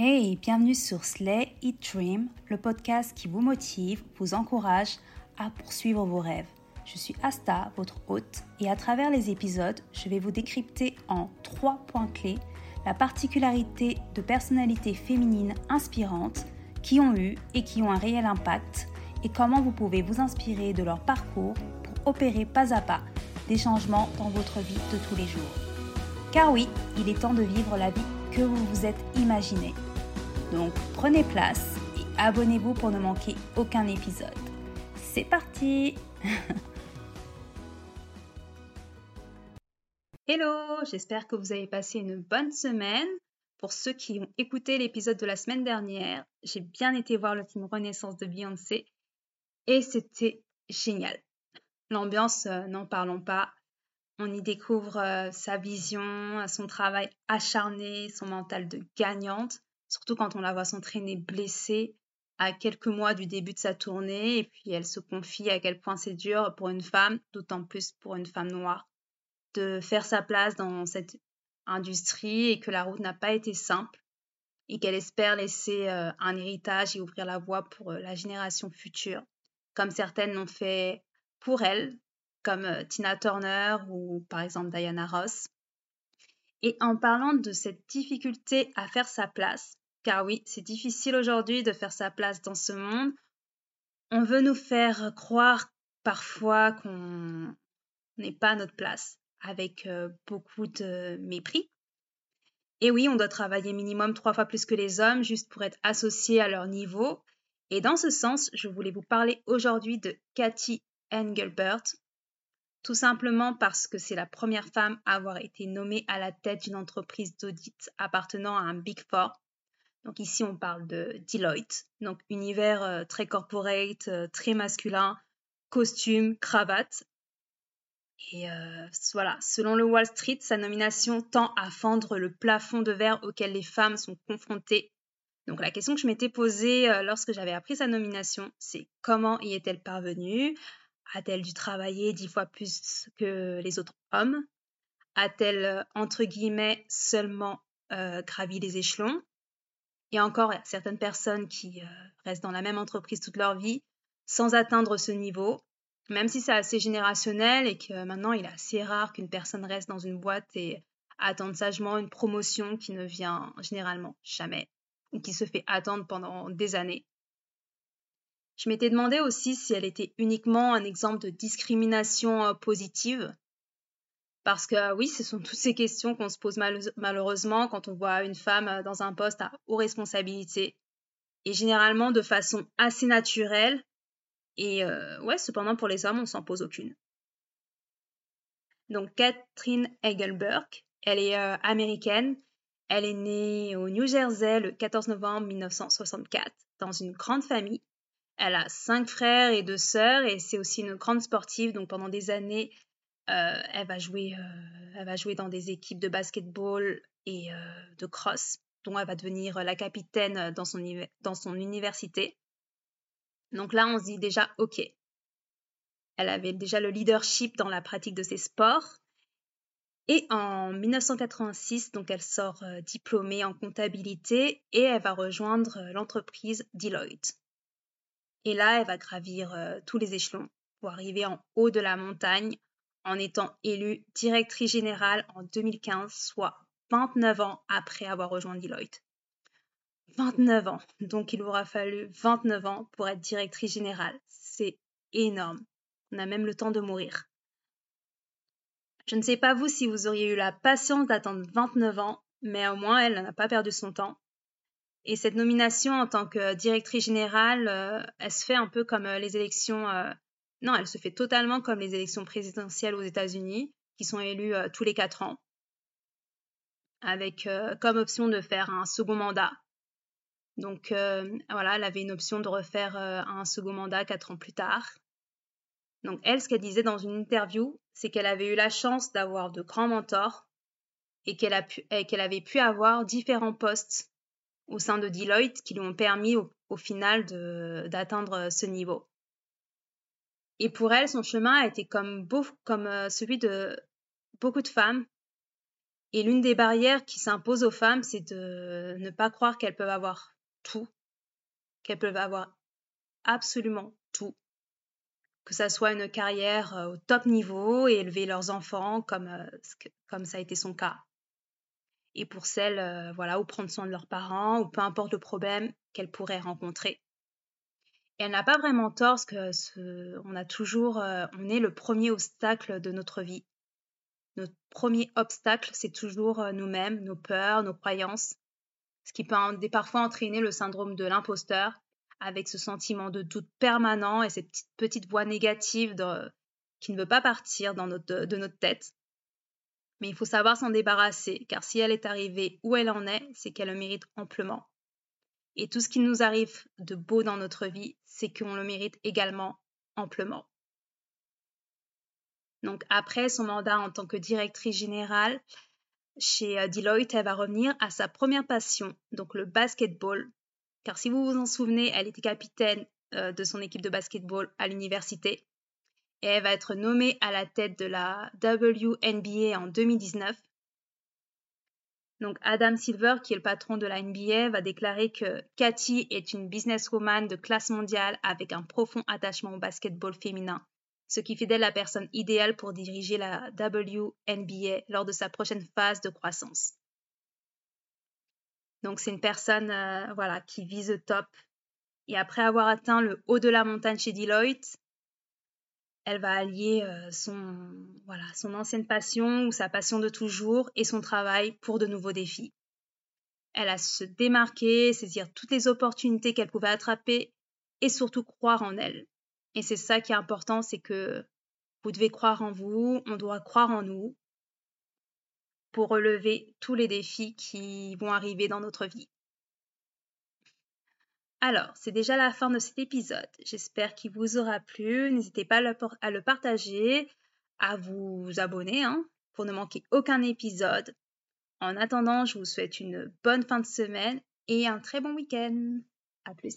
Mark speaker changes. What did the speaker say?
Speaker 1: Hey, bienvenue sur Slay Eat Dream, le podcast qui vous motive, vous encourage à poursuivre vos rêves. Je suis Asta, votre hôte, et à travers les épisodes, je vais vous décrypter en trois points clés la particularité de personnalités féminines inspirantes qui ont eu et qui ont un réel impact et comment vous pouvez vous inspirer de leur parcours pour opérer pas à pas des changements dans votre vie de tous les jours. Car oui, il est temps de vivre la vie que vous vous êtes imaginé. Donc prenez place et abonnez-vous pour ne manquer aucun épisode. C'est parti Hello, j'espère que vous avez passé une bonne semaine. Pour ceux qui ont écouté l'épisode de la semaine dernière, j'ai bien été voir le film Renaissance de Beyoncé et c'était génial. L'ambiance, euh, n'en parlons pas. On y découvre euh, sa vision, son travail acharné, son mental de gagnante, surtout quand on la voit s'entraîner blessée à quelques mois du début de sa tournée et puis elle se confie à quel point c'est dur pour une femme, d'autant plus pour une femme noire de faire sa place dans cette industrie et que la route n'a pas été simple et qu'elle espère laisser euh, un héritage et ouvrir la voie pour euh, la génération future, comme certaines l'ont fait pour elle, comme euh, Tina Turner ou par exemple Diana Ross. Et en parlant de cette difficulté à faire sa place, car oui, c'est difficile aujourd'hui de faire sa place dans ce monde, on veut nous faire croire parfois qu'on n'est pas à notre place avec beaucoup de mépris. Et oui, on doit travailler minimum trois fois plus que les hommes juste pour être associé à leur niveau. Et dans ce sens, je voulais vous parler aujourd'hui de Cathy Engelbert, tout simplement parce que c'est la première femme à avoir été nommée à la tête d'une entreprise d'audit appartenant à un Big Four. Donc ici, on parle de Deloitte, donc univers très corporate, très masculin, costume, cravate, et euh, voilà, selon le Wall Street, sa nomination tend à fendre le plafond de verre auquel les femmes sont confrontées. Donc la question que je m'étais posée euh, lorsque j'avais appris sa nomination, c'est comment y est-elle parvenue? A-t-elle dû travailler dix fois plus que les autres hommes? A-t-elle, euh, entre guillemets, seulement gravi les échelons? Et encore, certaines personnes qui restent dans la même entreprise toute leur vie sans atteindre ce niveau même si c'est assez générationnel et que maintenant il est assez rare qu'une personne reste dans une boîte et attende sagement une promotion qui ne vient généralement jamais ou qui se fait attendre pendant des années. Je m'étais demandé aussi si elle était uniquement un exemple de discrimination euh, positive. Parce que oui, ce sont toutes ces questions qu'on se pose malheureusement quand on voit une femme euh, dans un poste à haute responsabilité. Et généralement de façon assez naturelle, et euh, ouais, cependant, pour les hommes, on s'en pose aucune. Donc, Catherine Engelberg, elle est américaine. Elle est née au New Jersey le 14 novembre 1964 dans une grande famille. Elle a cinq frères et deux sœurs et c'est aussi une grande sportive. Donc, pendant des années, euh, elle, va jouer, elle va jouer dans des équipes de basketball et de cross, dont elle va devenir la capitaine dans son, dans son université. Donc là, on se dit déjà, OK, elle avait déjà le leadership dans la pratique de ses sports. Et en 1986, donc elle sort euh, diplômée en comptabilité et elle va rejoindre euh, l'entreprise Deloitte. Et là, elle va gravir euh, tous les échelons pour arriver en haut de la montagne en étant élue directrice générale en 2015, soit 29 ans après avoir rejoint Deloitte. 29 ans. Donc il aura fallu 29 ans pour être directrice générale. C'est énorme. On a même le temps de mourir. Je ne sais pas vous si vous auriez eu la patience d'attendre 29 ans, mais au moins elle n'a pas perdu son temps. Et cette nomination en tant que directrice générale, euh, elle se fait un peu comme euh, les élections. Euh, non, elle se fait totalement comme les élections présidentielles aux États-Unis, qui sont élues tous les quatre ans, avec comme option de faire un second mandat donc voilà, elle avait une option de refaire un second mandat quatre ans plus tard. Donc elle, ce qu'elle disait dans une interview, c'est qu'elle avait eu la chance d'avoir de grands mentors et qu'elle avait pu avoir différents postes au sein de Deloitte qui lui ont permis au, final d'atteindre ce niveau. Et pour elle, son chemin a été comme, comme euh, celui de beaucoup de femmes Et l'une des barrières qui s'impose aux femmes, c'est de ne pas croire qu'elles peuvent avoir tout, qu'elles peuvent avoir absolument tout, que ça soit une carrière euh, au top niveau et élever leurs enfants comme, euh, comme ça a été son cas. Et pour celles, euh, voilà, ou prendre soin de leurs parents, ou peu importe le problème qu'elles pourraient rencontrer. Et elle n'a pas vraiment tort, parce que ce, on a toujours, on est le premier obstacle de notre vie. Notre premier obstacle, c'est toujours nous-mêmes, nos peurs, nos croyances, ce qui peut parfois entraîner le syndrome de l'imposteur, avec ce sentiment de doute permanent et cette petite, voix négative qui ne veut pas partir de notre tête. Mais il faut savoir s'en débarrasser, car si elle est arrivée où elle en est, c'est qu'elle le mérite amplement. Et tout ce qui nous arrive de beau dans notre vie, c'est qu'on le mérite également amplement. Donc après son mandat en tant que directrice générale chez euh, Deloitte, elle va revenir à sa première passion, donc le basketball, car si vous vous en souvenez, elle était capitaine euh, de son équipe de basketball à l'université et elle va être nommée à la tête de la WNBA en 2019. Donc Adam Silver, qui est le patron de la NBA, va déclarer que Cathy est une businesswoman de classe mondiale avec un profond attachement au basketball féminin, ce qui fait d'elle la personne idéale pour diriger la WNBA lors de sa prochaine phase de croissance. Donc c'est une personne euh, voilà, qui vise le top. Et après avoir atteint le haut de la montagne chez Deloitte, elle va allier euh, son, voilà, son ancienne passion ou sa passion de toujours et son travail pour de nouveaux défis. Elle a se démarquer, saisir toutes les opportunités qu'elle pouvait attraper et surtout croire en elle. Et c'est ça qui est important, c'est que vous devez croire en vous, on doit croire en nous, pour relever tous les défis qui vont arriver dans notre vie. Alors, c'est déjà la fin de cet épisode. J'espère qu'il vous aura plu. N'hésitez pas à le, partager, à vous abonner hein, pour ne manquer aucun épisode. En attendant, je vous souhaite une bonne fin de semaine et un très bon week-end. À plus.